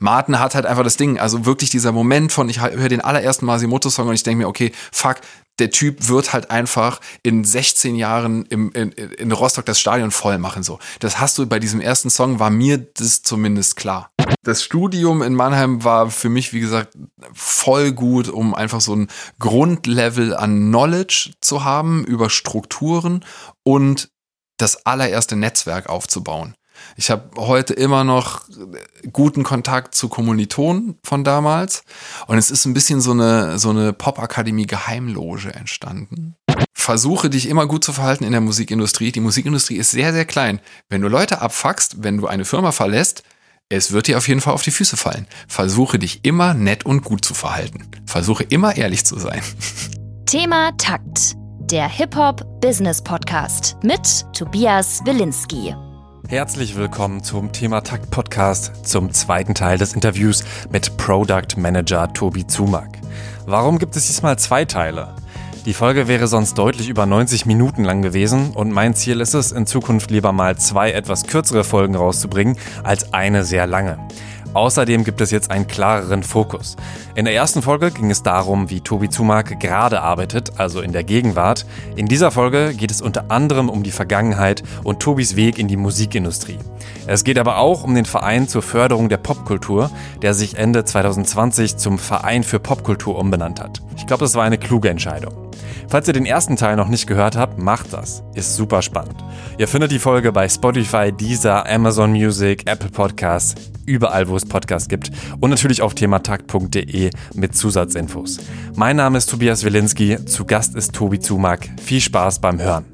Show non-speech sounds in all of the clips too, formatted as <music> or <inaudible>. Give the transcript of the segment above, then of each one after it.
Martin hat halt einfach das Ding, also wirklich dieser Moment von, ich höre den allerersten Masimoto-Song und ich denke mir, okay, fuck, der Typ wird halt einfach in 16 Jahren im, in, in Rostock das Stadion voll machen. So. Das hast du bei diesem ersten Song, war mir das zumindest klar. Das Studium in Mannheim war für mich, wie gesagt, voll gut, um einfach so ein Grundlevel an Knowledge zu haben über Strukturen und das allererste Netzwerk aufzubauen. Ich habe heute immer noch guten Kontakt zu Kommilitonen von damals und es ist ein bisschen so eine, so eine Popakademie Geheimloge entstanden. Versuche dich immer gut zu verhalten in der Musikindustrie. Die Musikindustrie ist sehr, sehr klein. Wenn du Leute abfuckst, wenn du eine Firma verlässt, es wird dir auf jeden Fall auf die Füße fallen. Versuche dich immer nett und gut zu verhalten. Versuche immer ehrlich zu sein. Thema Takt. Der Hip-Hop-Business-Podcast mit Tobias Wilinski. Herzlich willkommen zum Thema Takt Podcast, zum zweiten Teil des Interviews mit Product Manager Tobi Zumack. Warum gibt es diesmal zwei Teile? Die Folge wäre sonst deutlich über 90 Minuten lang gewesen und mein Ziel ist es, in Zukunft lieber mal zwei etwas kürzere Folgen rauszubringen als eine sehr lange. Außerdem gibt es jetzt einen klareren Fokus. In der ersten Folge ging es darum, wie Tobi Zumark gerade arbeitet, also in der Gegenwart. In dieser Folge geht es unter anderem um die Vergangenheit und Tobis Weg in die Musikindustrie. Es geht aber auch um den Verein zur Förderung der Popkultur, der sich Ende 2020 zum Verein für Popkultur umbenannt hat. Ich glaube, das war eine kluge Entscheidung. Falls ihr den ersten Teil noch nicht gehört habt, macht das. Ist super spannend. Ihr findet die Folge bei Spotify, Deezer, Amazon Music, Apple Podcasts, überall wo es Podcasts gibt und natürlich auf thematakt.de mit Zusatzinfos. Mein Name ist Tobias Wilinski, zu Gast ist Tobi Zumack. Viel Spaß beim Hören.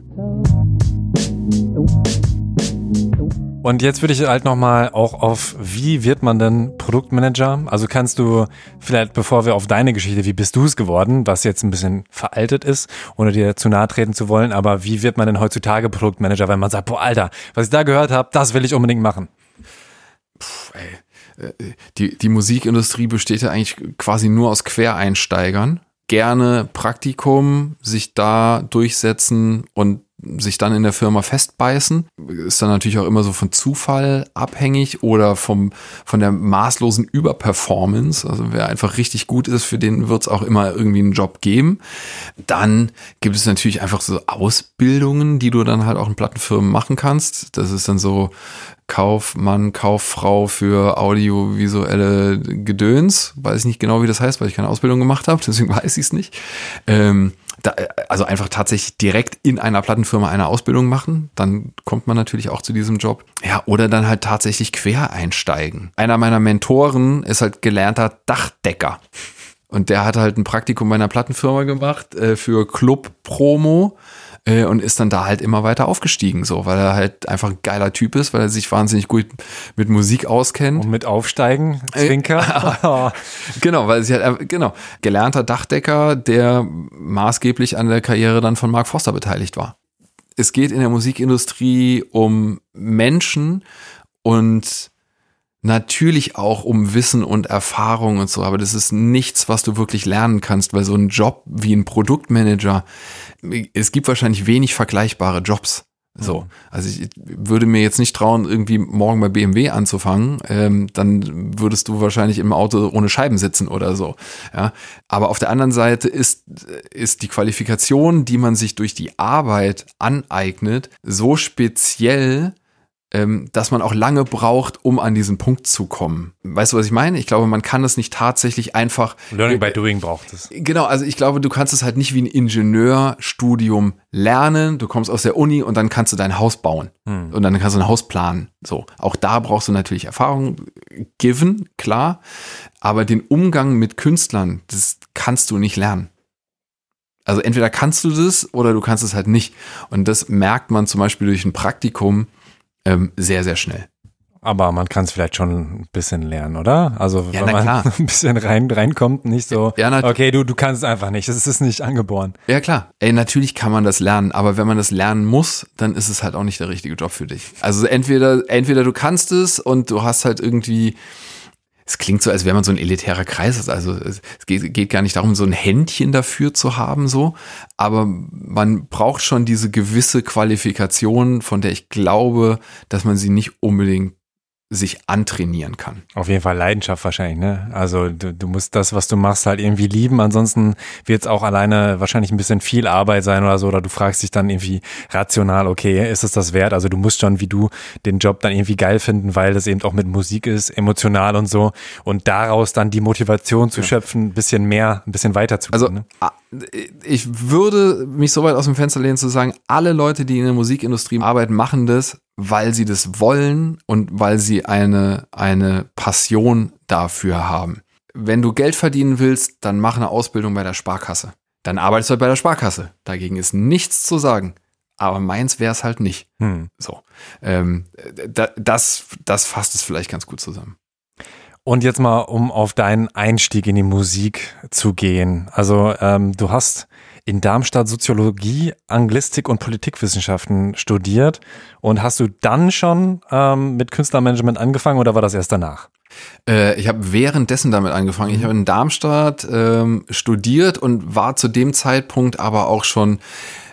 Und jetzt würde ich halt nochmal auch auf, wie wird man denn Produktmanager? Also kannst du vielleicht, bevor wir auf deine Geschichte, wie bist du es geworden, was jetzt ein bisschen veraltet ist, ohne dir zu nahe treten zu wollen, aber wie wird man denn heutzutage Produktmanager, wenn man sagt, boah, Alter, was ich da gehört habe, das will ich unbedingt machen? Puh, ey. Äh, die, die Musikindustrie besteht ja eigentlich quasi nur aus Quereinsteigern. Gerne Praktikum, sich da durchsetzen und sich dann in der Firma festbeißen. Ist dann natürlich auch immer so von Zufall abhängig oder vom, von der maßlosen Überperformance. Also wer einfach richtig gut ist, für den wird es auch immer irgendwie einen Job geben. Dann gibt es natürlich einfach so Ausbildungen, die du dann halt auch in Plattenfirmen machen kannst. Das ist dann so Kaufmann, Kauffrau für audiovisuelle Gedöns. Weiß ich nicht genau, wie das heißt, weil ich keine Ausbildung gemacht habe, <laughs> deswegen weiß ich es nicht. Ähm, da, also einfach tatsächlich direkt in einer Plattenfirma eine Ausbildung machen, dann kommt man natürlich auch zu diesem Job. Ja, oder dann halt tatsächlich quer einsteigen. Einer meiner Mentoren ist halt gelernter Dachdecker. Und der hat halt ein Praktikum bei einer Plattenfirma gemacht äh, für Club-Promo äh, und ist dann da halt immer weiter aufgestiegen, so, weil er halt einfach ein geiler Typ ist, weil er sich wahnsinnig gut mit Musik auskennt. Und mit Aufsteigen, äh, Zwinker. <laughs> Äh, <laughs> genau, weil sie halt, genau, gelernter Dachdecker, der maßgeblich an der Karriere dann von Mark Foster beteiligt war. Es geht in der Musikindustrie um Menschen und natürlich auch um Wissen und Erfahrung und so, aber das ist nichts, was du wirklich lernen kannst, weil so ein Job wie ein Produktmanager, es gibt wahrscheinlich wenig vergleichbare Jobs. So, mhm. also ich würde mir jetzt nicht trauen, irgendwie morgen bei BMW anzufangen, ähm, dann würdest du wahrscheinlich im Auto ohne Scheiben sitzen oder so. Ja, aber auf der anderen Seite ist ist die Qualifikation, die man sich durch die Arbeit aneignet, so speziell, ähm, dass man auch lange braucht, um an diesen Punkt zu kommen. Weißt du, was ich meine? Ich glaube, man kann es nicht tatsächlich einfach. Learning by doing braucht es. Genau, also ich glaube, du kannst es halt nicht wie ein Ingenieurstudium lernen. Du kommst aus der Uni und dann kannst du dein Haus bauen. Hm. Und dann kannst du ein Haus planen. So. Auch da brauchst du natürlich Erfahrung given, klar. Aber den Umgang mit Künstlern, das kannst du nicht lernen. Also entweder kannst du das oder du kannst es halt nicht. Und das merkt man zum Beispiel durch ein Praktikum ähm, sehr, sehr schnell. Aber man kann es vielleicht schon ein bisschen lernen, oder? Also ja, wenn man klar. <laughs> ein bisschen rein reinkommt, nicht so, ja, okay, du, du kannst es einfach nicht, das ist nicht angeboren. Ja klar, ey, natürlich kann man das lernen, aber wenn man das lernen muss, dann ist es halt auch nicht der richtige Job für dich. Also entweder, entweder du kannst es und du hast halt irgendwie es klingt so, als wäre man so ein elitärer Kreis. Also es geht, geht gar nicht darum, so ein Händchen dafür zu haben, so. Aber man braucht schon diese gewisse Qualifikation, von der ich glaube, dass man sie nicht unbedingt sich antrainieren kann. Auf jeden Fall Leidenschaft wahrscheinlich, ne? Also du, du musst das, was du machst, halt irgendwie lieben. Ansonsten wird es auch alleine wahrscheinlich ein bisschen viel Arbeit sein oder so. Oder du fragst dich dann irgendwie rational, okay, ist es das wert? Also du musst schon wie du den Job dann irgendwie geil finden, weil das eben auch mit Musik ist, emotional und so. Und daraus dann die Motivation zu ja. schöpfen, ein bisschen mehr, ein bisschen weiter zu Also ne? ich würde mich so weit aus dem Fenster lehnen zu sagen, alle Leute, die in der Musikindustrie arbeiten, machen das, weil sie das wollen und weil sie eine, eine Passion dafür haben. Wenn du Geld verdienen willst, dann mach eine Ausbildung bei der Sparkasse. Dann arbeitest du halt bei der Sparkasse. Dagegen ist nichts zu sagen. Aber meins wäre es halt nicht. Hm. So. Ähm, das, das fasst es vielleicht ganz gut zusammen. Und jetzt mal, um auf deinen Einstieg in die Musik zu gehen. Also ähm, du hast in Darmstadt Soziologie, Anglistik und Politikwissenschaften studiert. Und hast du dann schon ähm, mit Künstlermanagement angefangen oder war das erst danach? Äh, ich habe währenddessen damit angefangen. Ich habe in Darmstadt ähm, studiert und war zu dem Zeitpunkt aber auch schon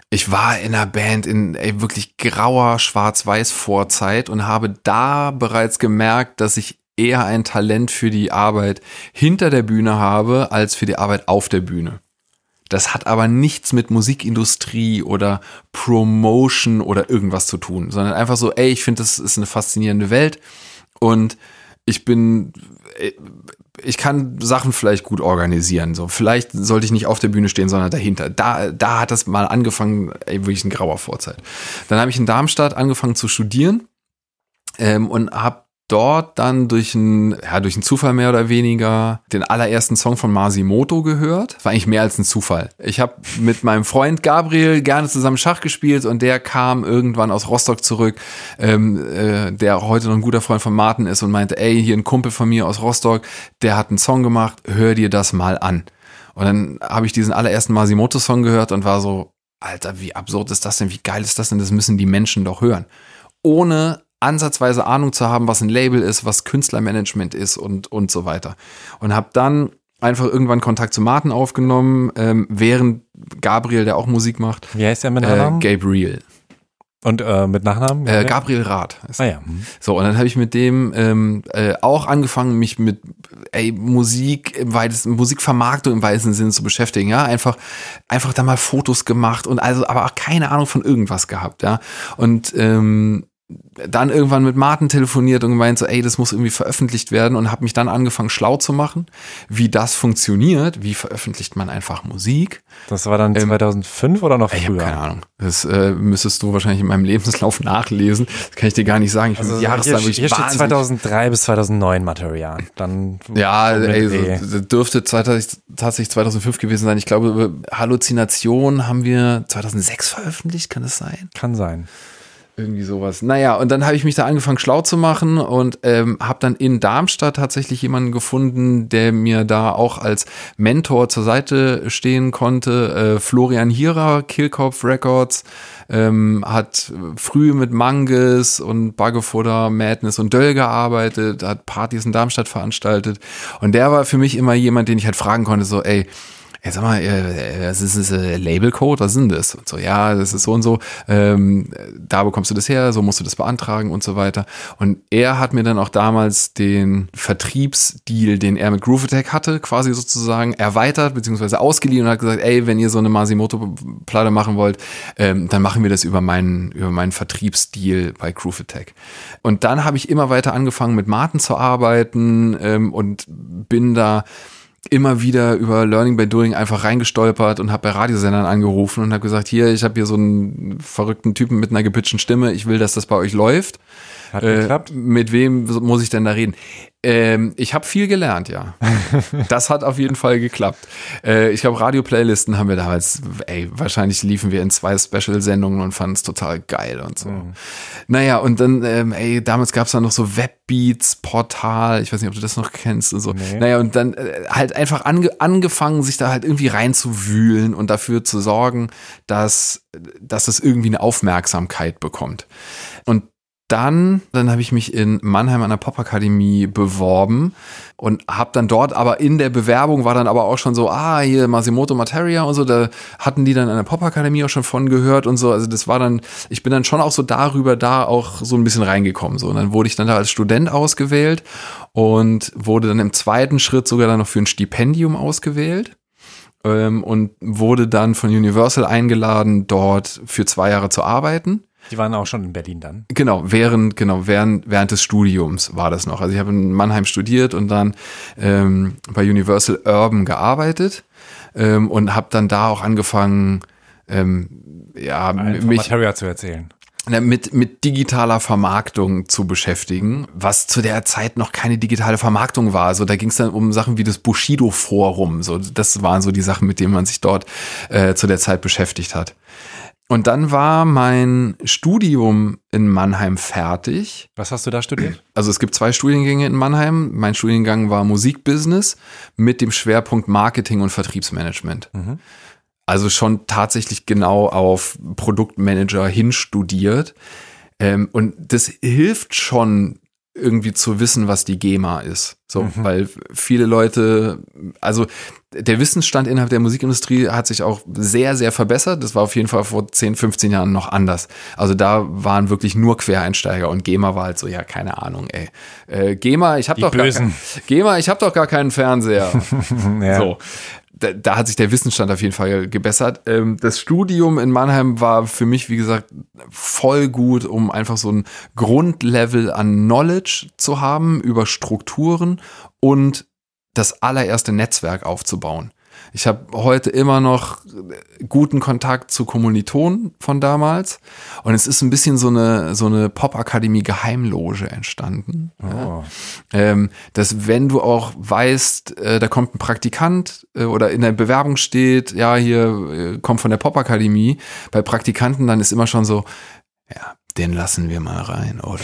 ich war in einer Band in ey, wirklich grauer Schwarz-Weiß-Vorzeit und habe da bereits gemerkt, dass ich eher ein Talent für die Arbeit hinter der Bühne habe, als für die Arbeit auf der Bühne. Das hat aber nichts mit Musikindustrie oder Promotion oder irgendwas zu tun, sondern einfach so, ey, ich finde, das ist eine faszinierende Welt und ich bin, äh, ich kann Sachen vielleicht gut organisieren. So, vielleicht sollte ich nicht auf der Bühne stehen, sondern dahinter. Da, da hat das mal angefangen, ey, wirklich ein grauer Vorzeit. Dann habe ich in Darmstadt angefangen zu studieren ähm, und habe dort dann durch einen, ja, durch einen Zufall mehr oder weniger den allerersten Song von Masimoto gehört. War eigentlich mehr als ein Zufall. Ich habe mit meinem Freund Gabriel gerne zusammen Schach gespielt und der kam irgendwann aus Rostock zurück, ähm, äh, der heute noch ein guter Freund von Martin ist und meinte, ey, hier ein Kumpel von mir aus Rostock, der hat einen Song gemacht, hör dir das mal an. Und dann habe ich diesen allerersten Masimoto-Song gehört und war so, Alter, wie absurd ist das denn? Wie geil ist das denn? Das müssen die Menschen doch hören. Ohne ansatzweise Ahnung zu haben, was ein Label ist, was Künstlermanagement ist und, und so weiter. Und habe dann einfach irgendwann Kontakt zu Martin aufgenommen, ähm, während Gabriel, der auch Musik macht. Wie heißt der mit Nachnamen? Äh, Gabriel. Und äh, mit Nachnamen? Äh, Gabriel Rath. Ah ja. Mhm. So, und dann habe ich mit dem ähm, äh, auch angefangen, mich mit ey, Musik im weitesten, Musikvermarktung im weitesten Sinne zu beschäftigen, ja. Einfach, einfach da mal Fotos gemacht und also, aber auch keine Ahnung von irgendwas gehabt, ja. Und ähm, dann irgendwann mit Martin telefoniert und gemeint so, ey, das muss irgendwie veröffentlicht werden und habe mich dann angefangen schlau zu machen, wie das funktioniert, wie veröffentlicht man einfach Musik. Das war dann 2005 ähm, oder noch früher? Ich habe keine Ahnung. Das äh, müsstest du wahrscheinlich in meinem Lebenslauf <laughs> nachlesen. Das kann ich dir gar nicht sagen. Ich also, Jahreszahl hier, hier steht 2003 bis 2009 Material. Dann ja, ey, so, dürfte tatsächlich 2005 gewesen sein. Ich glaube, Halluzination haben wir 2006 veröffentlicht, kann das sein? Kann sein. Irgendwie sowas. Naja, und dann habe ich mich da angefangen schlau zu machen und ähm, habe dann in Darmstadt tatsächlich jemanden gefunden, der mir da auch als Mentor zur Seite stehen konnte. Äh, Florian Hierer, Killkopf Records, ähm, hat früh mit Manges und Buggefutter, Madness und Döll gearbeitet, hat Partys in Darmstadt veranstaltet. Und der war für mich immer jemand, den ich halt fragen konnte, so, ey, ja, sag mal, äh, was ist das äh, Labelcode? Was sind das? Und so, ja, das ist so und so, ähm, da bekommst du das her, so musst du das beantragen und so weiter. Und er hat mir dann auch damals den Vertriebsdeal, den er mit Groove Attack hatte, quasi sozusagen erweitert, beziehungsweise ausgeliehen und hat gesagt, ey, wenn ihr so eine Masimoto-Platte machen wollt, ähm, dann machen wir das über meinen, über meinen Vertriebsdeal bei Groove Attack. Und dann habe ich immer weiter angefangen, mit Martin zu arbeiten ähm, und bin da immer wieder über Learning by Doing einfach reingestolpert und habe bei Radiosendern angerufen und habe gesagt, hier, ich habe hier so einen verrückten Typen mit einer gepitchten Stimme, ich will, dass das bei euch läuft. Hat äh, geklappt? Mit wem muss ich denn da reden? Ähm, ich habe viel gelernt, ja. <laughs> das hat auf jeden Fall geklappt. Äh, ich glaube, Radio-Playlisten haben wir damals, ey, wahrscheinlich liefen wir in zwei Special-Sendungen und fanden es total geil und so. Mhm. Naja, und dann, ähm, ey, damals gab es dann noch so Webbeats-Portal, ich weiß nicht, ob du das noch kennst und so. Nee. Naja, und dann äh, halt einfach ange angefangen, sich da halt irgendwie reinzuwühlen und dafür zu sorgen, dass, dass es irgendwie eine Aufmerksamkeit bekommt. Und dann, dann habe ich mich in Mannheim an der Popakademie beworben und habe dann dort, aber in der Bewerbung war dann aber auch schon so, ah, hier Masimoto Materia und so, da hatten die dann an der Popakademie auch schon von gehört und so. Also das war dann, ich bin dann schon auch so darüber da auch so ein bisschen reingekommen. So. Und dann wurde ich dann da als Student ausgewählt und wurde dann im zweiten Schritt sogar dann noch für ein Stipendium ausgewählt ähm, und wurde dann von Universal eingeladen, dort für zwei Jahre zu arbeiten. Die waren auch schon in Berlin dann. Genau, während, genau, während, während des Studiums war das noch. Also ich habe in Mannheim studiert und dann ähm, bei Universal Urban gearbeitet ähm, und habe dann da auch angefangen, ähm, ja, Einfach mich zu erzählen. mit, mit digitaler Vermarktung zu beschäftigen, was zu der Zeit noch keine digitale Vermarktung war. Also da ging es dann um Sachen wie das Bushido-Forum. So, das waren so die Sachen, mit denen man sich dort äh, zu der Zeit beschäftigt hat. Und dann war mein Studium in Mannheim fertig. Was hast du da studiert? Also es gibt zwei Studiengänge in Mannheim. Mein Studiengang war Musikbusiness mit dem Schwerpunkt Marketing und Vertriebsmanagement. Also schon tatsächlich genau auf Produktmanager hinstudiert. Ähm, und das hilft schon irgendwie zu wissen, was die GEMA ist. So, weil viele Leute, also der Wissensstand innerhalb der Musikindustrie hat sich auch sehr, sehr verbessert. Das war auf jeden Fall vor 10, 15 Jahren noch anders. Also da waren wirklich nur Quereinsteiger und GEMA war halt so, ja, keine Ahnung, ey. Äh, GEMA, ich hab Die doch gar Bösen. kein, GEMA, ich hab doch gar keinen Fernseher. <laughs> Ja. So. Da, da hat sich der Wissensstand auf jeden Fall gebessert. Ähm, das Studium in Mannheim war für mich, wie gesagt, voll gut, um einfach so ein Grundlevel an Knowledge zu haben über Strukturen und das allererste Netzwerk aufzubauen. Ich habe heute immer noch guten Kontakt zu Kommilitonen von damals und es ist ein bisschen so eine so eine Popakademie Geheimloge entstanden. Oh. Ähm, dass wenn du auch weißt, äh, da kommt ein Praktikant äh, oder in der Bewerbung steht, ja, hier äh, kommt von der Popakademie, bei Praktikanten dann ist immer schon so, ja, den lassen wir mal rein, oder?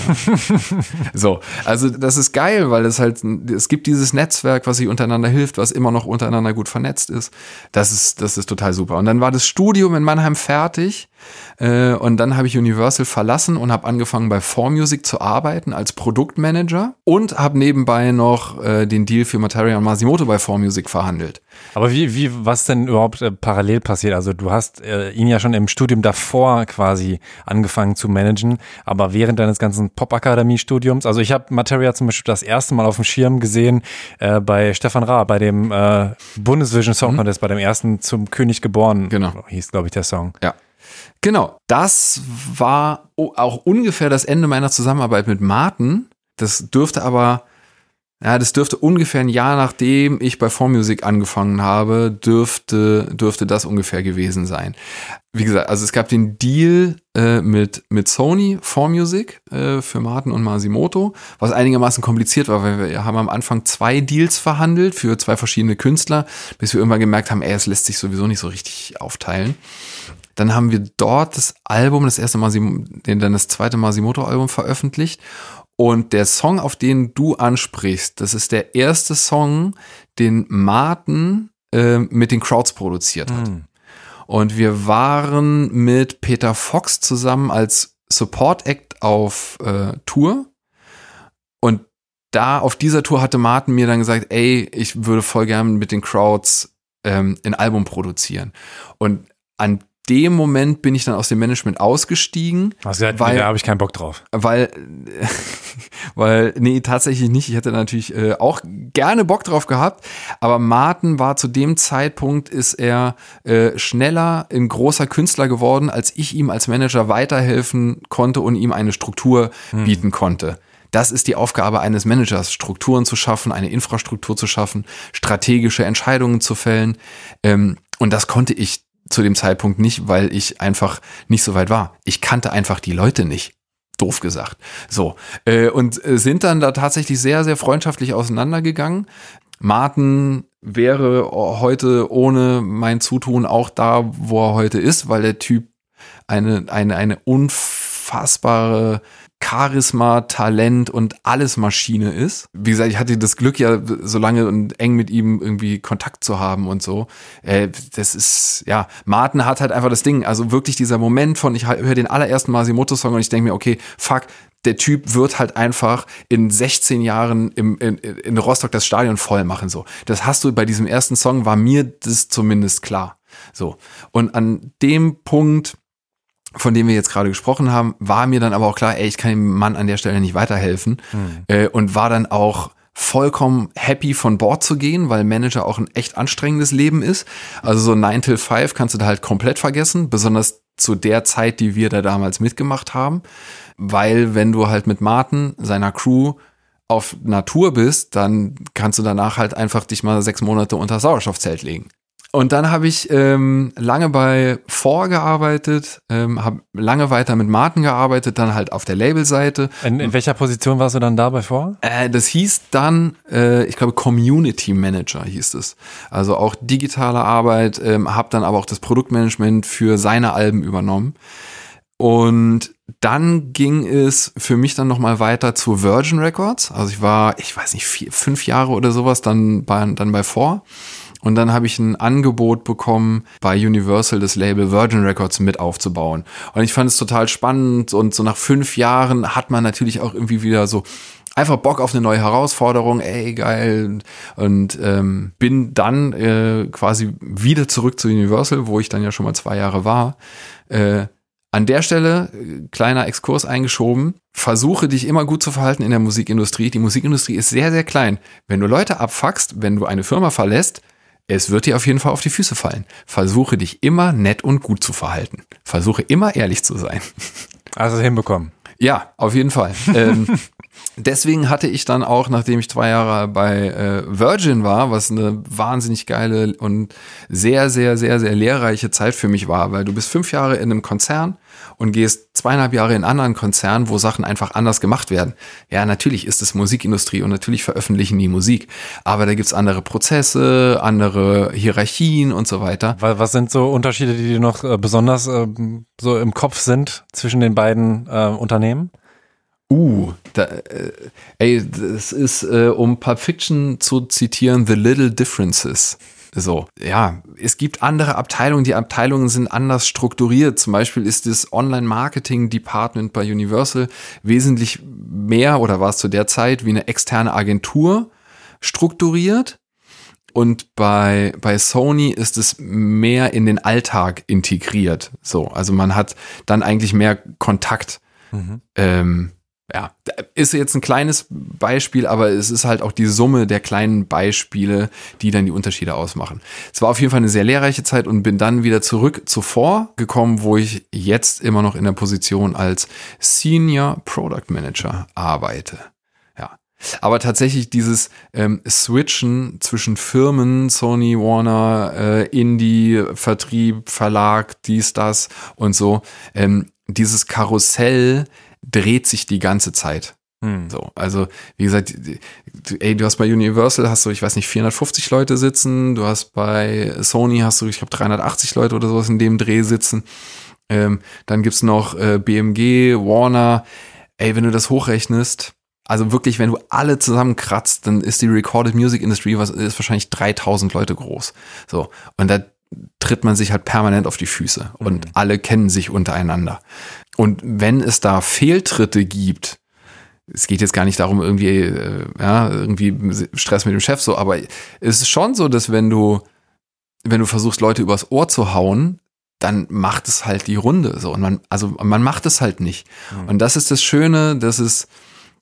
<laughs> so, also das ist geil, weil es halt, es gibt dieses Netzwerk, was sich untereinander hilft, was immer noch untereinander gut vernetzt ist. Das ist, das ist total super. Und dann war das Studium in Mannheim fertig äh, und dann habe ich Universal verlassen und habe angefangen bei 4Music zu arbeiten als Produktmanager und habe nebenbei noch äh, den Deal für Materia und Masimoto bei 4Music verhandelt. Aber wie, wie, was denn überhaupt äh, parallel passiert? Also du hast ihn ja schon im Studium davor quasi angefangen zu managen, aber während deines ganzen Pop-Akademie-Studiums, also ich habe Materia zum Beispiel das erste Mal auf dem Schirm gesehen bei Stefan Rahr, bei dem Bundesvision Song Contest, bei dem ersten zum König geboren, Genau. hieß glaube ich der Song. Ja. Genau, das war auch ungefähr das Ende meiner Zusammenarbeit mit Martin. Das dürfte aber, ja, das dürfte ungefähr ein Jahr nachdem ich bei 4Music angefangen habe, dürfte, dürfte das ungefähr gewesen sein. Wie gesagt, also es gab den Deal äh, mit, mit Sony 4Music äh, für Martin und Masimoto, was einigermaßen kompliziert war, weil wir haben am Anfang zwei Deals verhandelt für zwei verschiedene Künstler, bis wir irgendwann gemerkt haben, ey, es lässt sich sowieso nicht so richtig aufteilen. Dann haben wir dort das Album, das erste den- dann das zweite Masimoto-Album veröffentlicht. Und der Song, auf den du ansprichst, das ist der erste Song, den Martin äh, mit den Crowds produziert hat. Hm. Und wir waren mit Peter Fox zusammen als Support Act auf äh, Tour. Und da auf dieser Tour hatte Martin mir dann gesagt, ey, ich würde voll gern mit den Crowds ähm, ein Album produzieren. Und an dem Moment bin ich dann aus dem Management ausgestiegen, Hast gesagt, Weil- nee, da habe ich keinen Bock drauf. weil, <laughs> weil, nee, tatsächlich nicht. Ich hätte natürlich äh, auch gerne Bock drauf gehabt, aber Martin war zu dem Zeitpunkt, ist er äh, schneller ein großer Künstler geworden, als ich ihm als Manager weiterhelfen konnte und ihm eine Struktur bieten konnte. Das ist die Aufgabe eines Managers, Strukturen zu schaffen, eine Infrastruktur zu schaffen, strategische Entscheidungen zu fällen. Ähm, und das konnte ich zu dem Zeitpunkt nicht, weil ich einfach nicht so weit war. Ich kannte einfach die Leute nicht. Doof gesagt. So. Äh, und äh, sind dann da tatsächlich sehr, sehr freundschaftlich auseinandergegangen. Martin wäre heute ohne mein Zutun auch da, wo er heute ist, weil der Typ eine, eine, eine unfassbare Charisma, Talent und alles Maschine ist. Wie gesagt, ich hatte das Glück ja so lange und eng mit ihm irgendwie Kontakt zu haben und so. Äh, das ist, ja, Martin hat halt einfach das Ding, also wirklich dieser Moment von, ich höre den allerersten Masimoto-Song und ich denke mir, okay, fuck, der Typ wird halt einfach in 16 Jahren im, in, in Rostock das Stadion voll machen. So, das hast du bei diesem ersten Song war mir das zumindest klar. So und an dem Punkt, von dem wir jetzt gerade gesprochen haben, war mir dann aber auch klar, ey, ich kann dem Mann an der Stelle nicht weiterhelfen mhm. äh, und war dann auch vollkommen happy von Bord zu gehen, weil Manager auch ein echt anstrengendes Leben ist. Also so 9 till 5 kannst du da halt komplett vergessen, besonders zu der Zeit, die wir da damals mitgemacht haben weil wenn du halt mit Martin, seiner Crew, auf Natur bist, dann kannst du danach halt einfach dich mal sechs Monate unter Sauerstoffzelt legen. Und dann habe ich ähm, lange bei Vorgearbeitet, ähm, habe lange weiter mit Martin gearbeitet, dann halt auf der Labelseite. In, in welcher Position warst du dann da bei Vor? Äh, das hieß dann, äh, ich glaube, Community Manager hieß es. Also auch digitale Arbeit, ähm, habe dann aber auch das Produktmanagement für seine Alben übernommen. Und dann ging es für mich dann nochmal weiter zu Virgin Records. Also ich war, ich weiß nicht, vier, fünf Jahre oder sowas dann bei, dann bei Four. Und dann habe ich ein Angebot bekommen, bei Universal das Label Virgin Records mit aufzubauen. Und ich fand es total spannend. Und so nach fünf Jahren hat man natürlich auch irgendwie wieder so einfach Bock auf eine neue Herausforderung, ey, geil. Und ähm, bin dann äh, quasi wieder zurück zu Universal, wo ich dann ja schon mal zwei Jahre war. Äh, an der Stelle, äh, kleiner Exkurs eingeschoben, versuche dich immer gut zu verhalten in der Musikindustrie. Die Musikindustrie ist sehr, sehr klein. Wenn du Leute abfuckst, wenn du eine Firma verlässt, es wird dir auf jeden Fall auf die Füße fallen. Versuche dich immer nett und gut zu verhalten. Versuche immer ehrlich zu sein. Also hinbekommen. Ja, auf jeden Fall. ähm, <laughs> deswegen hatte ich dann auch, nachdem ich zwei Jahre bei äh, Virgin war, was eine wahnsinnig geile und sehr, sehr, sehr, sehr lehrreiche Zeit für mich war, weil du bist fünf Jahre in einem Konzern und gehst zweieinhalb Jahre in anderen Konzernen, wo Sachen einfach anders gemacht werden. Ja, natürlich ist es Musikindustrie und natürlich veröffentlichen die Musik, aber da gibt's andere Prozesse, andere Hierarchien und so weiter. Was sind so Unterschiede, die dir noch äh, besonders äh, so im Kopf sind zwischen den beiden äh, Unternehmen? Uh, da, äh, ey, das ist, äh, um Pulp Fiction zu zitieren, The Little Differences. So, ja, es gibt andere Abteilungen, die Abteilungen sind anders strukturiert. Zum Beispiel ist das Online-Marketing-Department bei Universal wesentlich mehr oder war es zu der Zeit wie eine externe Agentur strukturiert. Und bei, bei Sony ist es mehr in den Alltag integriert. So, also man hat dann eigentlich mehr Kontakt. Mhm. Ähm, ja, ist jetzt ein kleines Beispiel, aber es ist halt auch die Summe der kleinen Beispiele, die dann die Unterschiede ausmachen. Es war auf jeden Fall eine sehr lehrreiche Zeit und bin dann wieder zurück zuvor gekommen, wo ich jetzt immer noch in der Position als Senior Product Manager arbeite. Ja, aber tatsächlich dieses ähm, Switchen zwischen Firmen, Sony, Warner, äh, Indie, Vertrieb, Verlag, dies, das und so, ähm, dieses Karussell, dreht sich die ganze Zeit. Hm. So, also wie gesagt, ey, du hast bei Universal hast du, ich weiß nicht, 450 Leute sitzen, du hast bei Sony hast du, ich glaube, 380 Leute oder sowas in dem Dreh sitzen. Ähm, dann gibt's noch äh, BMG, Warner. Ey, wenn du das hochrechnest, also wirklich, wenn du alle zusammenkratzt, dann ist die Recorded Music Industry was ist wahrscheinlich 3000 Leute groß. So und da tritt man sich halt permanent auf die Füße und mhm. alle kennen sich untereinander. Und wenn es da Fehltritte gibt, es geht jetzt gar nicht darum, irgendwie, äh, ja, irgendwie Stress mit dem Chef so, aber es ist schon so, dass wenn du, wenn du versuchst, Leute übers Ohr zu hauen, dann macht es halt die Runde so. Und man, also man macht es halt nicht. Mhm. Und das ist das Schöne, dass es,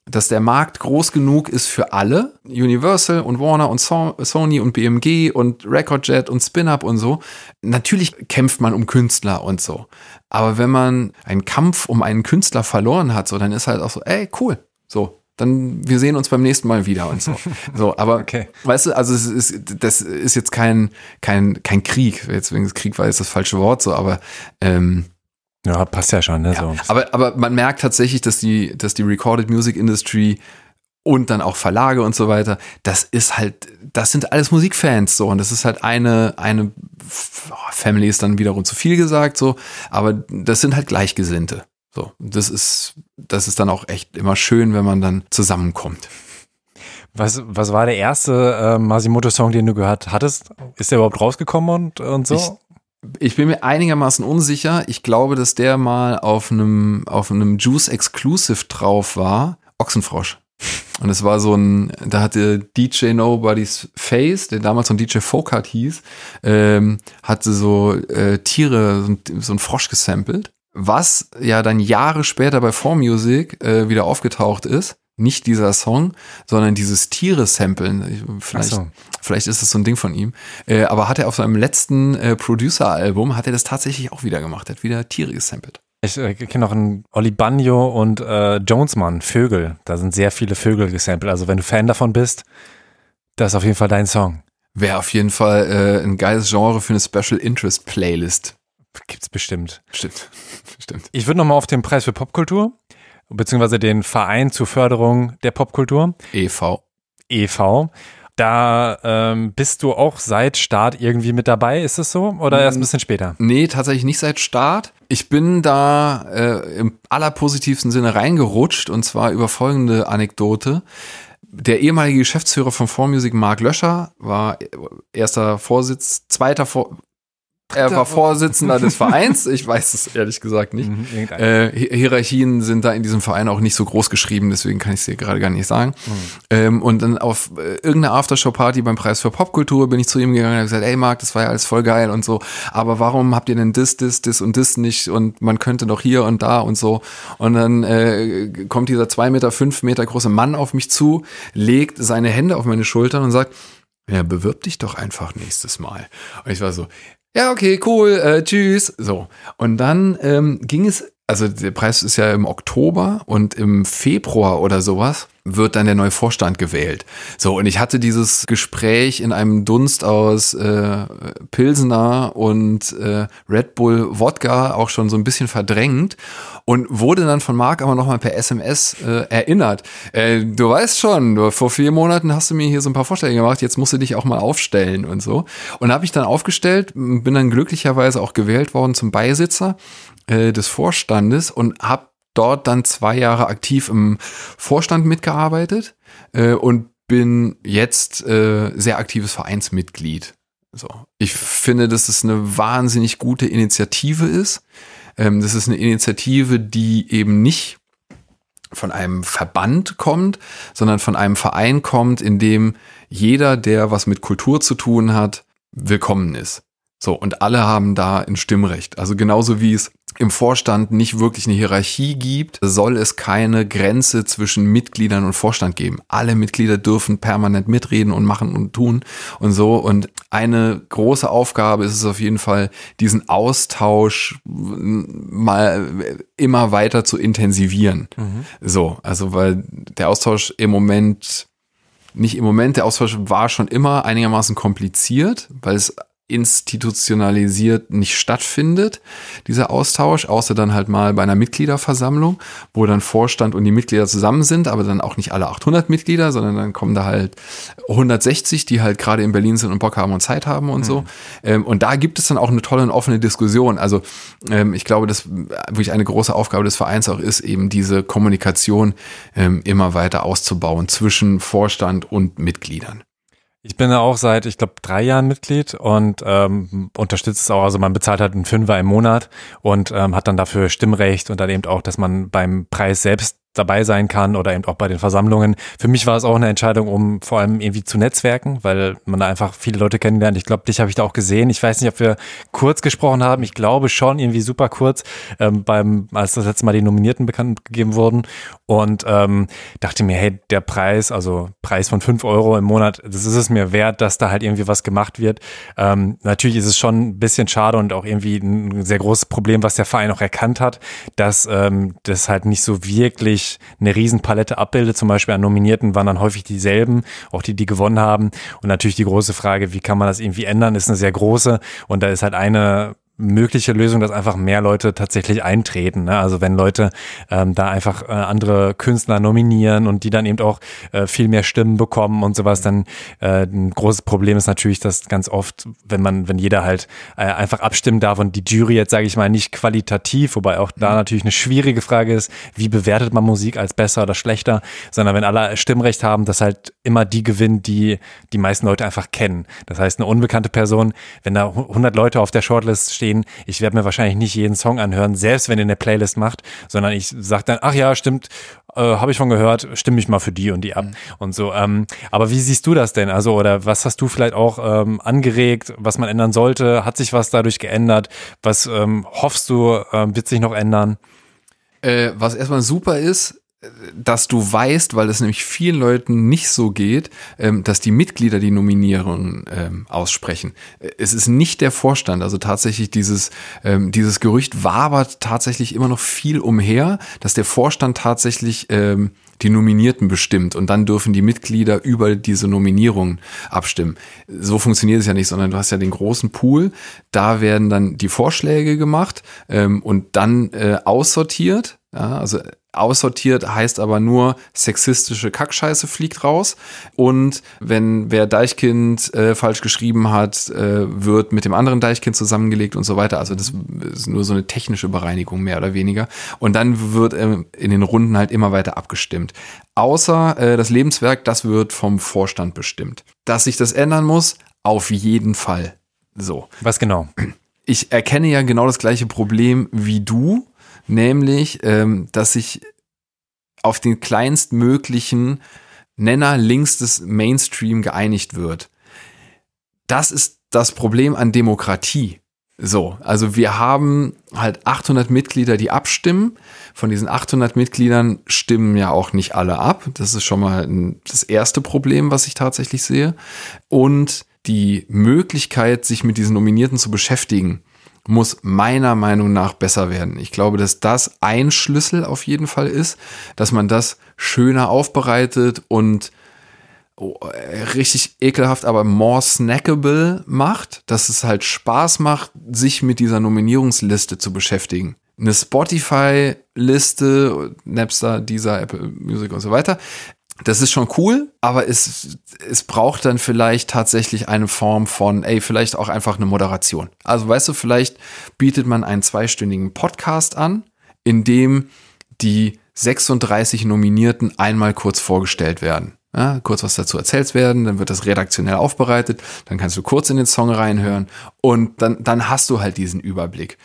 dass der Markt groß genug ist für alle, Universal und Warner und so Sony und BMG und Recordjet und Spin-Up und so. Natürlich kämpft man um Künstler und so. Aber wenn man einen Kampf um einen Künstler verloren hat, so, dann ist halt auch so, ey, cool, so, dann wir sehen uns beim nächsten Mal wieder und so. So, aber <laughs> okay. weißt du, also es ist, das ist jetzt kein, kein, kein Krieg. Jetzt wegen Krieg war jetzt das falsche Wort so, aber ähm, ja, passt ja schon, ne? Ja, so. aber, aber man merkt tatsächlich, dass die, dass die Recorded Music Industry und dann auch Verlage und so weiter, das ist halt, das sind alles Musikfans so und das ist halt eine, eine Family ist dann wiederum zu viel gesagt so, aber das sind halt Gleichgesinnte. So, das ist, das ist dann auch echt immer schön, wenn man dann zusammenkommt. Was, was war der erste äh, Masimoto-Song, den du gehört hattest? Ist der überhaupt rausgekommen und, und so? Ich Ich bin mir einigermaßen unsicher. Ich glaube, dass der mal auf einem, auf einem Juice Exclusive drauf war. Ochsenfrosch. Und es war so ein, da hatte DJ Nobody's Face, der damals ein DJ Folkart hieß, ähm, hatte so äh, Tiere, so ein, so ein Frosch gesampelt, was ja dann Jahre später bei 4Music äh, wieder aufgetaucht ist. Nicht dieser Song, sondern dieses Tiere-Samplen. Vielleicht, so. vielleicht ist es so ein Ding von ihm. Äh, aber hat er auf seinem letzten äh, Producer-Album, hat er das tatsächlich auch wieder gemacht. Er hat wieder Tiere gesampelt. Ich äh, kenne noch einen Oli Banjo und äh, Jonesmann, Vögel. Da sind sehr viele Vögel gesampelt. Also wenn du Fan davon bist, das ist auf jeden Fall dein Song. Wäre auf jeden Fall äh, ein geiles Genre für eine Special Interest Playlist. Gibt's bestimmt. Stimmt. <laughs> Stimmt. Ich würde nochmal auf den Preis für Popkultur, beziehungsweise den Verein zur Förderung der Popkultur. EV. EV. Da ähm, bist du auch seit Start irgendwie mit dabei, ist es so? Oder erst ein bisschen später? Nee, tatsächlich nicht seit Start. Ich bin da äh, im allerpositivsten Sinne reingerutscht und zwar über folgende Anekdote. Der ehemalige Geschäftsführer von 4Music, Mark Löscher, war erster Vorsitz, zweiter Vor er war Vorsitzender des <laughs> Vereins. Ich weiß es ehrlich gesagt nicht. Mhm, äh, Hierarchien sind da in diesem Verein auch nicht so groß geschrieben, deswegen kann ich es dir gerade gar nicht sagen. Mhm. Ähm, und dann auf äh, irgendeiner Aftershow-Party beim Preis für Popkultur bin ich zu ihm gegangen und habe gesagt, ey Marc, das war ja alles voll geil und so. Aber warum habt ihr denn das, das, das und das nicht? Und man könnte doch hier und da und so. Und dann äh, kommt dieser zwei Meter, fünf Meter große Mann auf mich zu, legt seine Hände auf meine Schultern und sagt, ja, bewirb dich doch einfach nächstes Mal. Und ich war so, ja, okay, cool, äh, tschüss. So. Und dann ähm, ging es, also der Preis ist ja im Oktober und im Februar oder sowas wird dann der neue Vorstand gewählt. So, und ich hatte dieses Gespräch in einem Dunst aus äh, Pilsener und äh, Red Bull Wodka auch schon so ein bisschen verdrängt und wurde dann von Marc aber nochmal per SMS äh, erinnert. Äh, du weißt schon, du, vor vier Monaten hast du mir hier so ein paar Vorschläge gemacht, jetzt musst du dich auch mal aufstellen und so. Und habe ich dann aufgestellt, bin dann glücklicherweise auch gewählt worden zum Beisitzer äh, des Vorstandes und habe dort dann zwei Jahre aktiv im Vorstand mitgearbeitet äh, und bin jetzt äh, sehr aktives Vereinsmitglied. So. Ich finde, dass es eine wahnsinnig gute Initiative ist. Ähm, das ist eine Initiative, die eben nicht von einem Verband kommt, sondern von einem Verein kommt, in dem jeder, der was mit Kultur zu tun hat, willkommen ist. So, und alle haben da ein Stimmrecht. Also genauso wie es im Vorstand nicht wirklich eine Hierarchie gibt, soll es keine Grenze zwischen Mitgliedern und Vorstand geben. Alle Mitglieder dürfen permanent mitreden und machen und tun und so. Und eine große Aufgabe ist es auf jeden Fall, diesen Austausch mal immer weiter zu intensivieren. Mhm. So, also weil der Austausch im Moment nicht im Moment, der Austausch war schon immer einigermaßen kompliziert, weil es institutionalisiert nicht stattfindet, dieser Austausch, außer dann halt mal bei einer Mitgliederversammlung, wo dann Vorstand und die Mitglieder zusammen sind, aber dann auch nicht alle 800 Mitglieder, sondern dann kommen da halt 160, die halt gerade in Berlin sind und Bock haben und Zeit haben und mhm. so. Ähm, und da gibt es dann auch eine tolle und offene Diskussion. Also ähm, ich glaube, dass wirklich eine große Aufgabe des Vereins auch ist, eben diese Kommunikation ähm, immer weiter auszubauen zwischen Vorstand und Mitgliedern. Ich bin da auch seit, ich glaube, drei Jahren Mitglied und ähm, unterstützt es auch. Also man bezahlt halt einen Fünfer im Monat und ähm, hat dann dafür Stimmrecht und dann eben auch, dass man beim Preis selbst dabei sein kann oder eben auch bei den Versammlungen. Für mich war es auch eine Entscheidung, um vor allem irgendwie zu netzwerken, weil man da einfach viele Leute kennenlernt. Ich glaube, dich habe ich da auch gesehen. Ich weiß nicht, ob wir kurz gesprochen haben. Ich glaube schon, irgendwie super kurz, ähm, beim, als das letzte Mal die Nominierten bekannt gegeben wurden. Und ähm, dachte mir, hey, der Preis, also Preis von fünf Euro im Monat, das ist es mir wert, dass da halt irgendwie was gemacht wird. Ähm, natürlich ist es schon ein bisschen schade und auch irgendwie ein sehr großes Problem, was der Verein auch erkannt hat, dass ähm, das halt nicht so wirklich eine Riesenpalette abbildet. Zum Beispiel an Nominierten waren dann häufig dieselben, auch die, die gewonnen haben. Und natürlich die große Frage, wie kann man das irgendwie ändern, ist eine sehr große. Und da ist halt eine mögliche Lösung, dass einfach mehr Leute tatsächlich eintreten. Ne? Also wenn Leute ähm, da einfach äh, andere Künstler nominieren und die dann eben auch äh, viel mehr Stimmen bekommen und sowas, dann äh, ein großes Problem ist natürlich, dass ganz oft, wenn man, wenn jeder halt äh, einfach abstimmen darf und die Jury jetzt, sage ich mal, nicht qualitativ, wobei auch da mhm. natürlich eine schwierige Frage ist, wie bewertet man Musik als besser oder schlechter, sondern wenn alle Stimmrecht haben, dass halt immer die gewinnen, die die meisten Leute einfach kennen. Das heißt, eine unbekannte Person, wenn da 100 Leute auf der Shortlist stehen, stehen. Ich werde mir wahrscheinlich nicht jeden Song anhören, selbst wenn ihr eine Playlist macht, sondern ich sage dann, ach ja, stimmt, äh, habe ich schon gehört, stimme ich mal für die und die ab mhm. und so. Ähm, aber wie siehst du das denn? Also oder was hast du vielleicht auch ähm, angeregt, was man ändern sollte? Hat sich was dadurch geändert? Was ähm, hoffst du, äh, wird sich noch ändern? Äh, was erstmal super ist, dass du weißt, weil es nämlich vielen Leuten nicht so geht, ähm, dass die Mitglieder die Nominierung ähm, aussprechen. Es ist nicht der Vorstand, also tatsächlich dieses, ähm, dieses Gerücht wabert tatsächlich immer noch viel umher, dass der Vorstand tatsächlich die Nominierten bestimmt und dann dürfen die Mitglieder über diese Nominierung abstimmen. So funktioniert es ja nicht, sondern du hast ja den großen Pool, da werden dann die Vorschläge gemacht und dann äh, aussortiert. Ja, also Aussortiert heißt aber nur, sexistische Kackscheiße fliegt raus. Und wenn wer Deichkind äh, falsch geschrieben hat, äh, wird mit dem anderen Deichkind zusammengelegt und so weiter. Also das ist nur so eine technische Bereinigung mehr oder weniger. Und dann wird äh, in den Runden halt immer weiter abgestimmt. Außer äh, das Lebenswerk, das wird vom Vorstand bestimmt. Dass sich das ändern muss, auf jeden Fall. So. Was genau? Ich erkenne ja genau das gleiche Problem wie du nämlich, ähm, dass sich auf den kleinstmöglichen Nenner links des Mainstream geeinigt wird. Das ist das Problem an Demokratie. So, also wir haben halt 800 Mitglieder, die abstimmen. Von diesen 800 Mitgliedern stimmen ja auch nicht alle ab. Das ist schon mal das erste Problem, was ich tatsächlich sehe. Und die Möglichkeit, sich mit diesen Nominierten zu beschäftigen, muss meiner Meinung nach besser werden. Ich glaube, dass das ein Schlüssel auf jeden Fall ist, dass man das schöner aufbereitet und oh, richtig ekelhaft, aber more snackable macht, dass es halt Spaß macht, sich mit dieser Nominierungsliste zu beschäftigen. Eine Spotify-Liste, Napster, dieser Apple Music und so weiter, das ist schon cool, aber es, es braucht dann vielleicht tatsächlich eine Form von, ey, vielleicht auch einfach eine Moderation. Also weißt du, vielleicht bietet man einen zweistündigen Podcast an, in dem die 36 Nominierten einmal kurz vorgestellt werden. Ja, kurz was dazu erzählt werden, dann wird das redaktionell aufbereitet, dann kannst du kurz in den Song reinhören und dann, dann hast du halt diesen Überblick.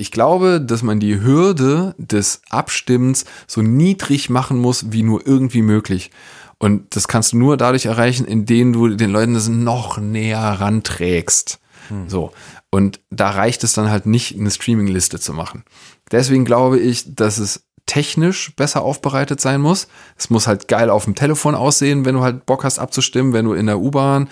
Ich glaube, dass man die Hürde des Abstimmens so niedrig machen muss, wie nur irgendwie möglich. Und das kannst du nur dadurch erreichen, indem du den Leuten das noch näher ranträgst. Hm. So. Und da reicht es dann halt nicht, eine Streaming-Liste zu machen. Deswegen glaube ich, dass es technisch besser aufbereitet sein muss. Es muss halt geil auf dem Telefon aussehen, wenn du halt Bock hast abzustimmen, wenn du in der U-Bahn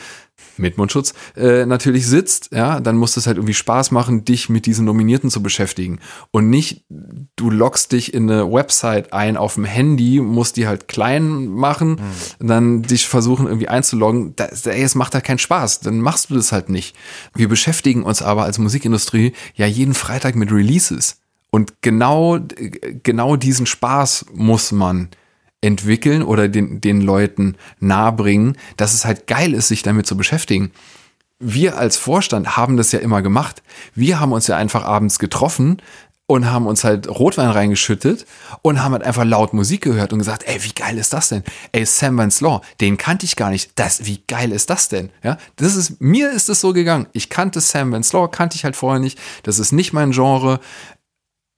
mit Mundschutz äh, natürlich sitzt, ja, dann muss es halt irgendwie Spaß machen, dich mit diesen Nominierten zu beschäftigen und nicht du loggst dich in eine Website ein auf dem Handy, musst die halt klein machen, mhm. dann dich versuchen irgendwie einzuloggen, das, ey, es macht halt keinen Spaß, dann machst du das halt nicht. Wir beschäftigen uns aber als Musikindustrie ja jeden Freitag mit Releases und genau genau diesen Spaß muss man entwickeln oder den, den Leuten nahebringen, dass es halt geil ist, sich damit zu beschäftigen. Wir als Vorstand haben das ja immer gemacht. Wir haben uns ja einfach abends getroffen und haben uns halt Rotwein reingeschüttet und haben halt einfach laut Musik gehört und gesagt, ey, wie geil ist das denn? Ey, Sam Vance Law, den kannte ich gar nicht. Das, wie geil ist das denn? Ja, das ist, mir ist es so gegangen. Ich kannte Sam Vance Law, kannte ich halt vorher nicht. Das ist nicht mein Genre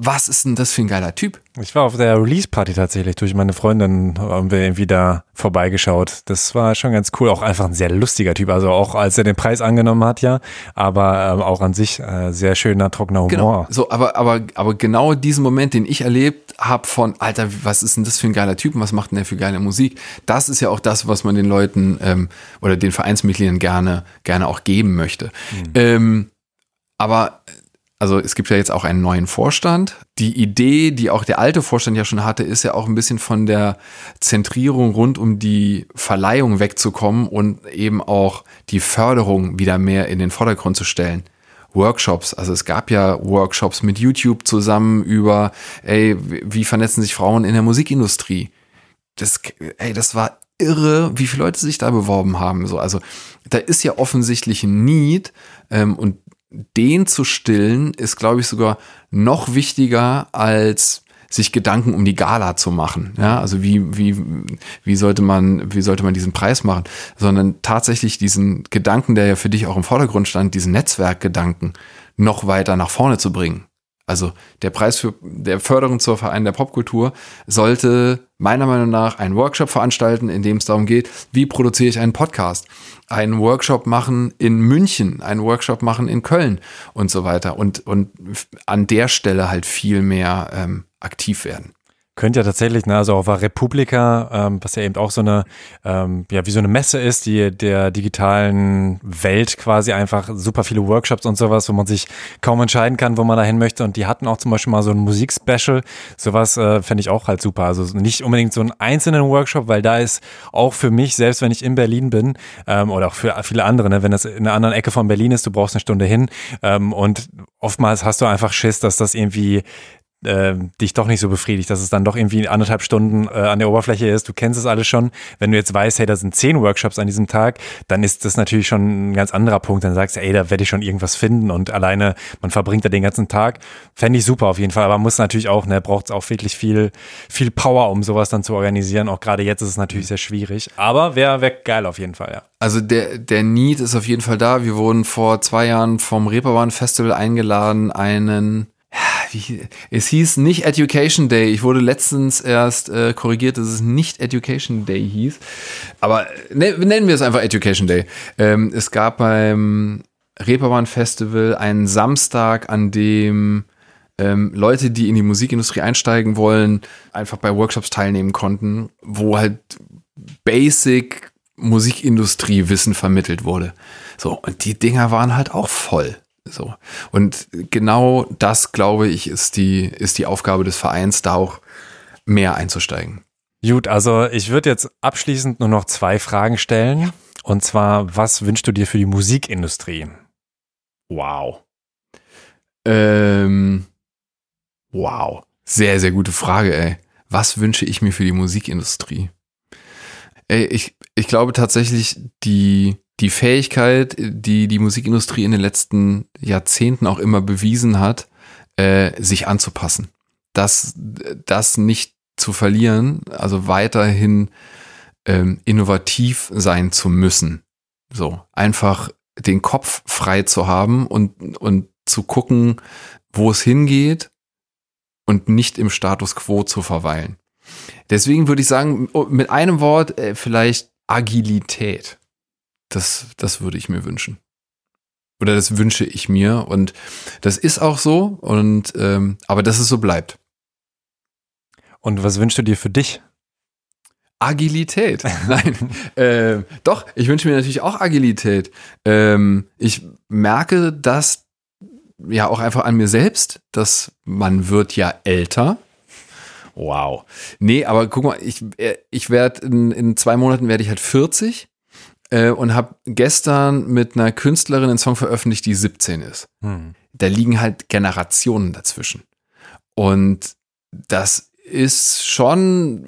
was ist denn das für ein geiler Typ? Ich war auf der Release-Party tatsächlich. Durch meine Freundin haben wir irgendwie da vorbeigeschaut. Das war schon ganz cool. Auch einfach ein sehr lustiger Typ. Also auch als er den Preis angenommen hat, ja. Aber ähm, auch an sich äh, sehr schöner, trockener genau. Humor. Genau. So, aber, aber, aber genau diesen Moment, den ich erlebt habe von, Alter, was ist denn das für ein geiler Typ und was macht denn der für geile Musik? Das ist ja auch das, was man den Leuten ähm, oder den Vereinsmitgliedern gerne, gerne auch geben möchte. Mhm. Ähm, aber also es gibt ja jetzt auch einen neuen Vorstand. Die Idee, die auch der alte Vorstand ja schon hatte, ist ja auch ein bisschen von der Zentrierung rund um die Verleihung wegzukommen und eben auch die Förderung wieder mehr in den Vordergrund zu stellen. Workshops. Also es gab ja Workshops mit YouTube zusammen über, ey, wie vernetzen sich Frauen in der Musikindustrie. Das, ey, das war irre, wie viele Leute sich da beworben haben. So, also da ist ja offensichtlich ein Need ähm, und den zu stillen ist, glaube ich, sogar noch wichtiger als sich Gedanken um die Gala zu machen. Ja, also wie, wie, wie sollte man, wie sollte man diesen Preis machen? Sondern tatsächlich diesen Gedanken, der ja für dich auch im Vordergrund stand, diesen Netzwerkgedanken noch weiter nach vorne zu bringen. Also der Preis für der Förderung zur Verein der Popkultur sollte meiner Meinung nach einen Workshop veranstalten, in dem es darum geht, wie produziere ich einen Podcast, einen Workshop machen in München, einen Workshop machen in Köln und so weiter und und an der Stelle halt viel mehr ähm, aktiv werden. Könnte ja tatsächlich, ne, also auf der Republika, ähm, was ja eben auch so eine, ähm, ja, wie so eine Messe ist, die der digitalen Welt quasi einfach super viele Workshops und sowas, wo man sich kaum entscheiden kann, wo man dahin möchte. Und die hatten auch zum Beispiel mal so ein Musikspecial. Sowas äh, fände ich auch halt super. Also nicht unbedingt so einen einzelnen Workshop, weil da ist auch für mich, selbst wenn ich in Berlin bin, ähm, oder auch für viele andere, ne, wenn das in einer anderen Ecke von Berlin ist, du brauchst eine Stunde hin. Ähm, und oftmals hast du einfach Schiss, dass das irgendwie äh, dich doch nicht so befriedigt, dass es dann doch irgendwie anderthalb Stunden äh, an der Oberfläche ist. Du kennst es alles schon. Wenn du jetzt weißt, hey, da sind zehn Workshops an diesem Tag, dann ist das natürlich schon ein ganz anderer Punkt. Dann sagst du, ey, da werde ich schon irgendwas finden und alleine, man verbringt da den ganzen Tag. Fände ich super auf jeden Fall, aber muss natürlich auch, ne, braucht es auch wirklich viel, viel Power, um sowas dann zu organisieren. Auch gerade jetzt ist es natürlich sehr schwierig, aber wäre wär geil auf jeden Fall, ja. Also der, der Need ist auf jeden Fall da. Wir wurden vor zwei Jahren vom Reeperbahn Festival eingeladen, einen wie, es hieß nicht Education Day. Ich wurde letztens erst äh, korrigiert, dass es nicht Education Day hieß. Aber ne, nennen wir es einfach Education Day. Ähm, es gab beim Reeperbahn Festival einen Samstag, an dem ähm, Leute, die in die Musikindustrie einsteigen wollen, einfach bei Workshops teilnehmen konnten, wo halt Basic Musikindustrie-Wissen vermittelt wurde. So, und die Dinger waren halt auch voll. So. Und genau das, glaube ich, ist die, ist die Aufgabe des Vereins, da auch mehr einzusteigen. Gut, also ich würde jetzt abschließend nur noch zwei Fragen stellen. Und zwar, was wünschst du dir für die Musikindustrie? Wow. Ähm, wow. Sehr, sehr gute Frage, ey. Was wünsche ich mir für die Musikindustrie? Ey, ich, ich glaube tatsächlich, die, die Fähigkeit, die die Musikindustrie in den letzten Jahrzehnten auch immer bewiesen hat, äh, sich anzupassen. Das, das nicht zu verlieren, also weiterhin ähm, innovativ sein zu müssen. So, einfach den Kopf frei zu haben und, und zu gucken, wo es hingeht und nicht im Status quo zu verweilen. Deswegen würde ich sagen, mit einem Wort äh, vielleicht Agilität. Das, das würde ich mir wünschen. Oder das wünsche ich mir. Und das ist auch so. Und ähm, aber dass es so bleibt. Und was wünschst du dir für dich? Agilität. <laughs> Nein, äh, doch, ich wünsche mir natürlich auch Agilität. Ähm, ich merke das ja auch einfach an mir selbst, dass man wird ja älter. Wow. Nee, aber guck mal, ich, äh, ich werde in, in zwei Monaten werde ich halt 40 äh, und habe gestern mit einer Künstlerin einen Song veröffentlicht, die 17 ist. Hm. Da liegen halt Generationen dazwischen. Und das ist schon,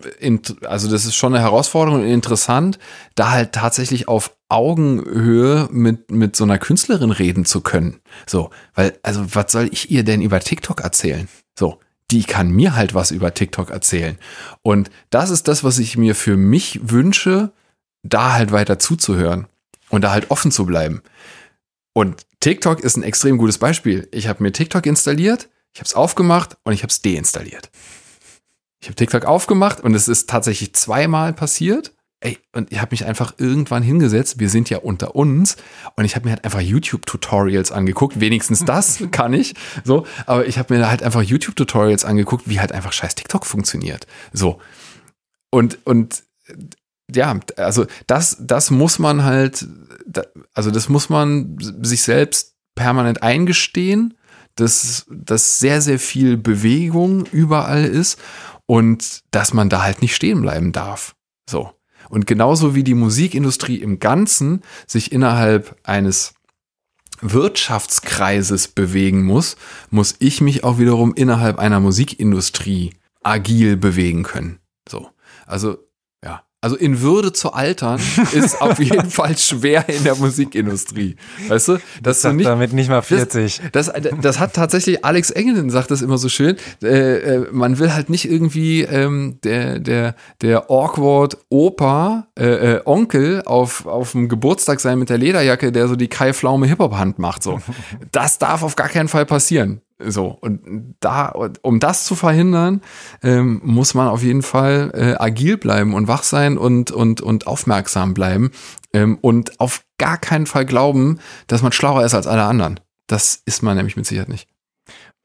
also das ist schon eine Herausforderung und interessant, da halt tatsächlich auf Augenhöhe mit, mit so einer Künstlerin reden zu können. So, weil, also was soll ich ihr denn über TikTok erzählen? So, die kann mir halt was über TikTok erzählen. Und das ist das, was ich mir für mich wünsche, da halt weiter zuzuhören und da halt offen zu bleiben. Und TikTok ist ein extrem gutes Beispiel. Ich habe mir TikTok installiert, ich habe es aufgemacht und ich habe es deinstalliert. Ich habe TikTok aufgemacht und es ist tatsächlich zweimal passiert. Ey, und ich habe mich einfach irgendwann hingesetzt. Wir sind ja unter uns und ich habe mir halt einfach YouTube-Tutorials angeguckt. Wenigstens das <laughs> kann ich. So, aber ich habe mir halt einfach YouTube-Tutorials angeguckt, wie halt einfach scheiß TikTok funktioniert. So. Und, und ja, also das, das muss man halt, also das muss man sich selbst permanent eingestehen, dass, dass sehr, sehr viel Bewegung überall ist und dass man da halt nicht stehen bleiben darf. So. Und genauso wie die Musikindustrie im Ganzen sich innerhalb eines Wirtschaftskreises bewegen muss, muss ich mich auch wiederum innerhalb einer Musikindustrie agil bewegen können. So. Also also in Würde zu altern <laughs> ist auf jeden Fall schwer in der Musikindustrie. Weißt du? Das ist nicht, damit nicht mal 40. Das, das, das, hat tatsächlich Alex Engelin sagt das immer so schön. Äh, äh, man will halt nicht irgendwie ähm, der, der, der awkward Opa, äh, äh, Onkel auf, auf dem Geburtstag sein mit der Lederjacke, der so die Kai Pflaume Hip-Hop-Hand macht. So. <laughs> Das darf auf gar keinen Fall passieren. So, und da, um das zu verhindern, ähm, muss man auf jeden Fall äh, agil bleiben und wach sein und, und, und aufmerksam bleiben ähm, und auf gar keinen Fall glauben, dass man schlauer ist als alle anderen. Das ist man nämlich mit Sicherheit nicht.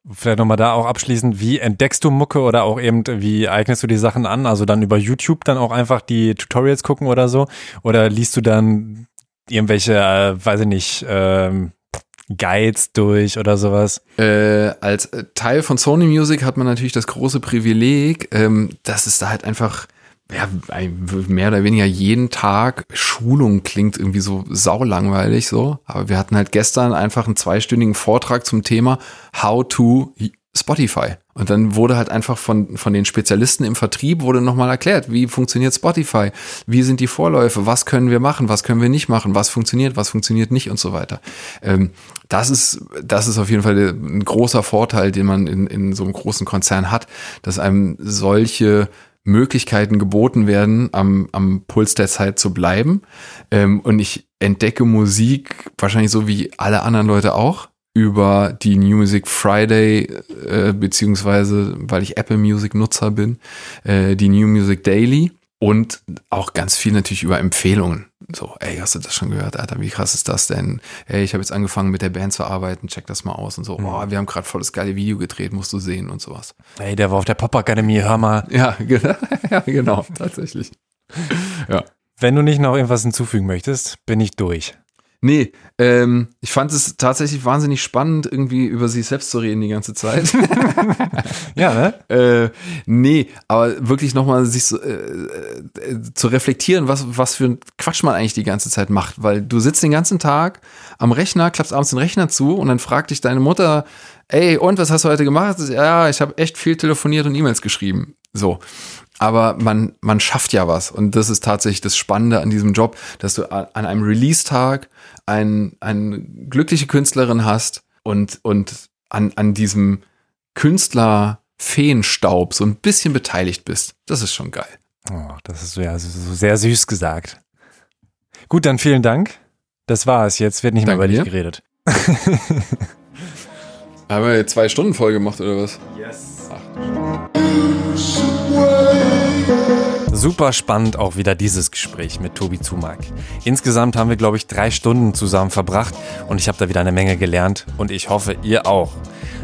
Vielleicht nochmal da auch abschließend, wie entdeckst du Mucke oder auch eben, wie eignest du die Sachen an? Also dann über YouTube dann auch einfach die Tutorials gucken oder so? Oder liest du dann irgendwelche, äh, weiß ich nicht, ähm, Guides durch oder sowas? Äh, als Teil von Sony Music hat man natürlich das große Privileg, ähm, dass es da halt einfach ja, mehr oder weniger jeden Tag Schulung klingt irgendwie so saulangweilig so. Aber wir hatten halt gestern einfach einen zweistündigen Vortrag zum Thema How to Spotify. Und dann wurde halt einfach von, von den Spezialisten im Vertrieb wurde nochmal erklärt, wie funktioniert Spotify, wie sind die Vorläufe, was können wir machen, was können wir nicht machen, was funktioniert, was funktioniert nicht? Und so weiter. Ähm, das ist, das ist auf jeden Fall ein großer Vorteil, den man in, in so einem großen Konzern hat, dass einem solche Möglichkeiten geboten werden, am, am Puls der Zeit zu bleiben. Ähm, und ich entdecke Musik wahrscheinlich so wie alle anderen Leute auch über die New Music Friday, äh, beziehungsweise weil ich Apple Music Nutzer bin, äh, die New Music Daily und auch ganz viel natürlich über Empfehlungen. So, ey, hast du das schon gehört, Alter? Wie krass ist das denn? Ey, ich habe jetzt angefangen mit der Band zu arbeiten, check das mal aus und so. Mhm. Oh, wir haben gerade voll das geile Video gedreht, musst du sehen und sowas. Ey, der war auf der Pop-Akademie, hör mal. Ja, <laughs> genau, ja, genau, tatsächlich. Ja. Wenn du nicht noch irgendwas hinzufügen möchtest, bin ich durch. Nee, ähm, ich fand es tatsächlich wahnsinnig spannend, irgendwie über sich selbst zu reden die ganze Zeit. <laughs> ja, ne? Äh, nee, aber wirklich nochmal sich so, äh, äh, zu reflektieren, was, was für ein Quatsch man eigentlich die ganze Zeit macht. Weil du sitzt den ganzen Tag am Rechner, klappst abends den Rechner zu und dann fragt dich deine Mutter, ey, und was hast du heute gemacht? Ja, ich habe echt viel telefoniert und E-Mails geschrieben. So aber man, man schafft ja was. Und das ist tatsächlich das Spannende an diesem Job, dass du an einem Release-Tag ein, eine glückliche Künstlerin hast und, und an, an diesem Künstler-Feenstaub so ein bisschen beteiligt bist. Das ist schon geil. Oh, das ist ja so sehr süß gesagt. Gut, dann vielen Dank. Das war es. Jetzt wird nicht Danke mehr über dich geredet. <laughs> Haben wir jetzt zwei Stunden voll gemacht oder was? Yes. Ach, Super spannend auch wieder dieses Gespräch mit Tobi Zumark. Insgesamt haben wir, glaube ich, drei Stunden zusammen verbracht und ich habe da wieder eine Menge gelernt und ich hoffe, ihr auch.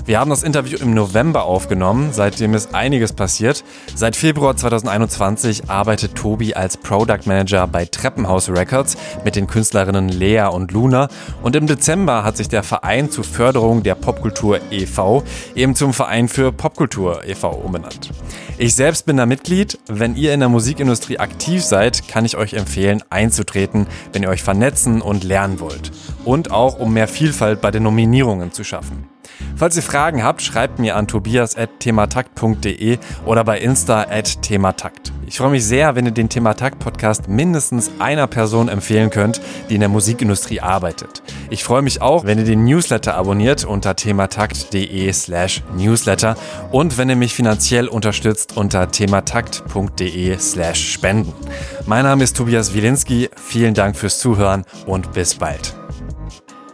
Wir haben das Interview im November aufgenommen, seitdem ist einiges passiert. Seit Februar 2021 arbeitet Tobi als Product Manager bei Treppenhaus Records mit den Künstlerinnen Lea und Luna und im Dezember hat sich der Verein zur Förderung der Popkultur e.V. eben zum Verein für Popkultur e.V. umbenannt. Ich selbst bin da Mitglied. Wenn ihr in der Musikindustrie aktiv seid, kann ich euch empfehlen, einzutreten, wenn ihr euch vernetzen und lernen wollt. Und auch, um mehr Vielfalt bei den Nominierungen zu schaffen. Falls ihr Fragen habt, schreibt mir an tobias.thematakt.de oder bei Insta at thematakt. Ich freue mich sehr, wenn ihr den Thematakt Podcast mindestens einer Person empfehlen könnt, die in der Musikindustrie arbeitet. Ich freue mich auch, wenn ihr den Newsletter abonniert unter thematakt.de slash newsletter und wenn ihr mich finanziell unterstützt unter thematakt.de slash spenden. Mein Name ist Tobias Wilinski. Vielen Dank fürs Zuhören und bis bald.